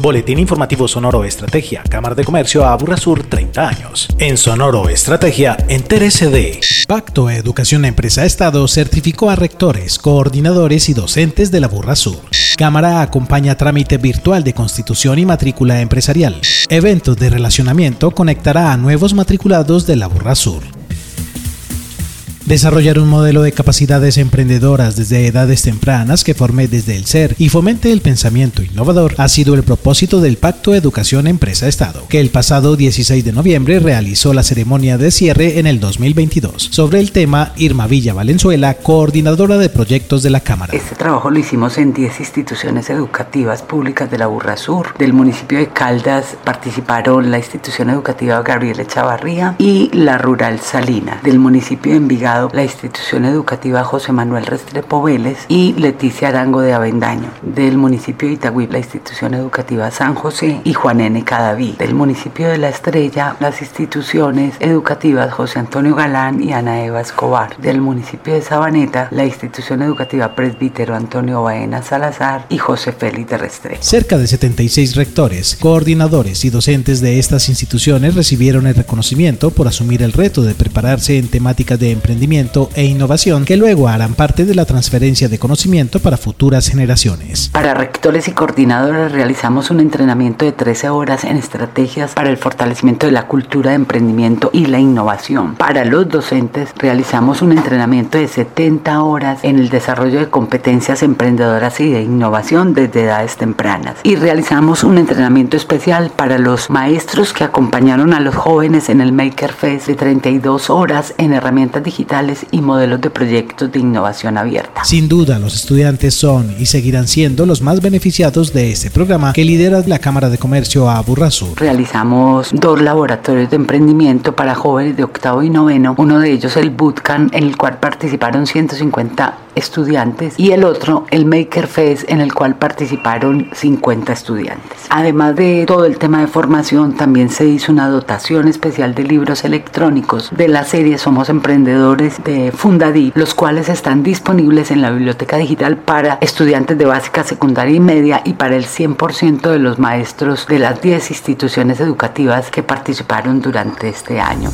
Boletín Informativo Sonoro Estrategia, Cámara de Comercio Aburra Sur 30 años. En Sonoro Estrategia, entérese de Pacto Educación Empresa Estado certificó a rectores, coordinadores y docentes de la Burra Sur. Cámara acompaña trámite virtual de constitución y matrícula empresarial. Eventos de relacionamiento conectará a nuevos matriculados de la Burra Sur. Desarrollar un modelo de capacidades emprendedoras desde edades tempranas que forme desde el ser y fomente el pensamiento innovador ha sido el propósito del Pacto Educación Empresa Estado, que el pasado 16 de noviembre realizó la ceremonia de cierre en el 2022. Sobre el tema, Irma Villa Valenzuela, coordinadora de proyectos de la Cámara. Este trabajo lo hicimos en 10 instituciones educativas públicas de la Burra Sur. Del municipio de Caldas participaron la institución educativa Gabriel Echavarría y la rural Salina. Del municipio de Envigado la institución educativa José Manuel Restrepo Vélez y Leticia Arango de Avendaño. Del municipio de Itagüí, la institución educativa San José y Juan N. Cadaví. Del municipio de La Estrella, las instituciones educativas José Antonio Galán y Ana Eva Escobar. Del municipio de Sabaneta, la institución educativa Presbítero Antonio Baena Salazar y José Félix de Restrepo. Cerca de 76 rectores, coordinadores y docentes de estas instituciones recibieron el reconocimiento por asumir el reto de prepararse en temáticas de emprendimiento e innovación que luego harán parte de la transferencia de conocimiento para futuras generaciones. Para rectores y coordinadores realizamos un entrenamiento de 13 horas en estrategias para el fortalecimiento de la cultura de emprendimiento y la innovación. Para los docentes realizamos un entrenamiento de 70 horas en el desarrollo de competencias emprendedoras y de innovación desde edades tempranas. Y realizamos un entrenamiento especial para los maestros que acompañaron a los jóvenes en el Maker Fest de 32 horas en herramientas digitales y modelos de proyectos de innovación abierta. Sin duda, los estudiantes son y seguirán siendo los más beneficiados de este programa que lidera la Cámara de Comercio a Burrasur. Realizamos dos laboratorios de emprendimiento para jóvenes de octavo y noveno, uno de ellos el Bootcamp en el cual participaron 150 estudiantes y el otro el Maker Fest en el cual participaron 50 estudiantes. Además de todo el tema de formación, también se hizo una dotación especial de libros electrónicos de la serie Somos Emprendedores de Fundadí, los cuales están disponibles en la biblioteca digital para estudiantes de básica, secundaria y media y para el 100% de los maestros de las 10 instituciones educativas que participaron durante este año.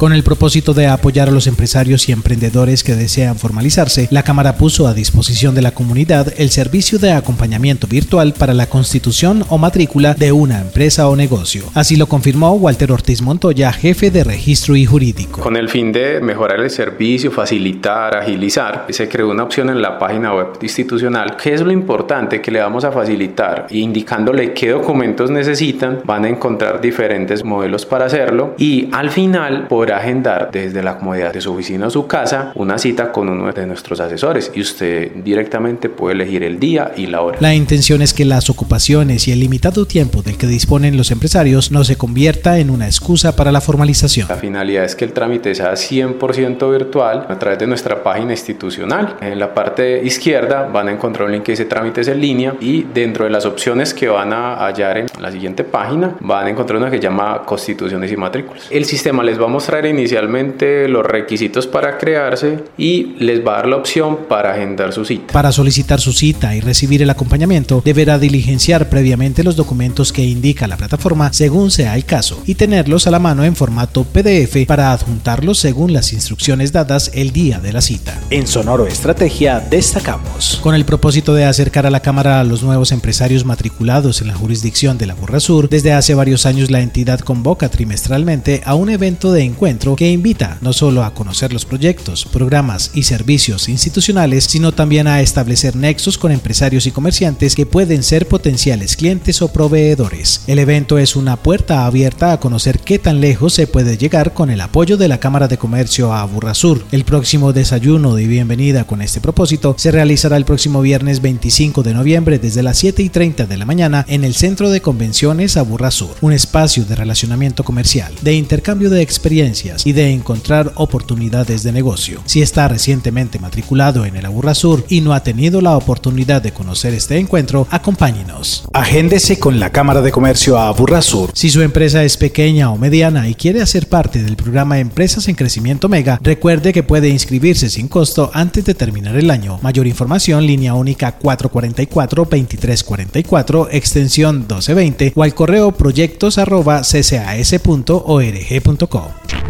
Con el propósito de apoyar a los empresarios y emprendedores que desean formalizarse, la Cámara puso a disposición de la comunidad el servicio de acompañamiento virtual para la constitución o matrícula de una empresa o negocio. Así lo confirmó Walter Ortiz Montoya, jefe de registro y jurídico. Con el fin de mejorar el servicio, facilitar, agilizar, se creó una opción en la página web institucional, que es lo importante que le vamos a facilitar, indicándole qué documentos necesitan, van a encontrar diferentes modelos para hacerlo y al final por agendar desde la comodidad de su oficina o su casa una cita con uno de nuestros asesores y usted directamente puede elegir el día y la hora. La intención es que las ocupaciones y el limitado tiempo del que disponen los empresarios no se convierta en una excusa para la formalización. La finalidad es que el trámite sea 100% virtual a través de nuestra página institucional. En la parte izquierda van a encontrar un link que dice trámites en línea y dentro de las opciones que van a hallar en la siguiente página van a encontrar una que llama constituciones y matrículas. El sistema les va a mostrar inicialmente los requisitos para crearse y les va a dar la opción para agendar su cita. Para solicitar su cita y recibir el acompañamiento, deberá diligenciar previamente los documentos que indica la plataforma según sea el caso y tenerlos a la mano en formato PDF para adjuntarlos según las instrucciones dadas el día de la cita. En Sonoro Estrategia destacamos. Con el propósito de acercar a la Cámara a los nuevos empresarios matriculados en la jurisdicción de la Burra Sur, desde hace varios años la entidad convoca trimestralmente a un evento de encuentro que invita no solo a conocer los proyectos, programas y servicios institucionales, sino también a establecer nexos con empresarios y comerciantes que pueden ser potenciales clientes o proveedores. El evento es una puerta abierta a conocer qué tan lejos se puede llegar con el apoyo de la Cámara de Comercio a Burrasur. El próximo desayuno de bienvenida con este propósito se realizará el próximo viernes 25 de noviembre desde las 7 y 30 de la mañana en el Centro de Convenciones a Burrasur, un espacio de relacionamiento comercial, de intercambio de experiencias y de encontrar oportunidades de negocio. Si está recientemente matriculado en el Aburrasur y no ha tenido la oportunidad de conocer este encuentro, acompáñenos. Agéndese con la Cámara de Comercio Aburrasur. Si su empresa es pequeña o mediana y quiere hacer parte del programa Empresas en Crecimiento Mega, recuerde que puede inscribirse sin costo antes de terminar el año. Mayor información, línea única 444-2344, extensión 1220 o al correo proyectos.ccas.org.co.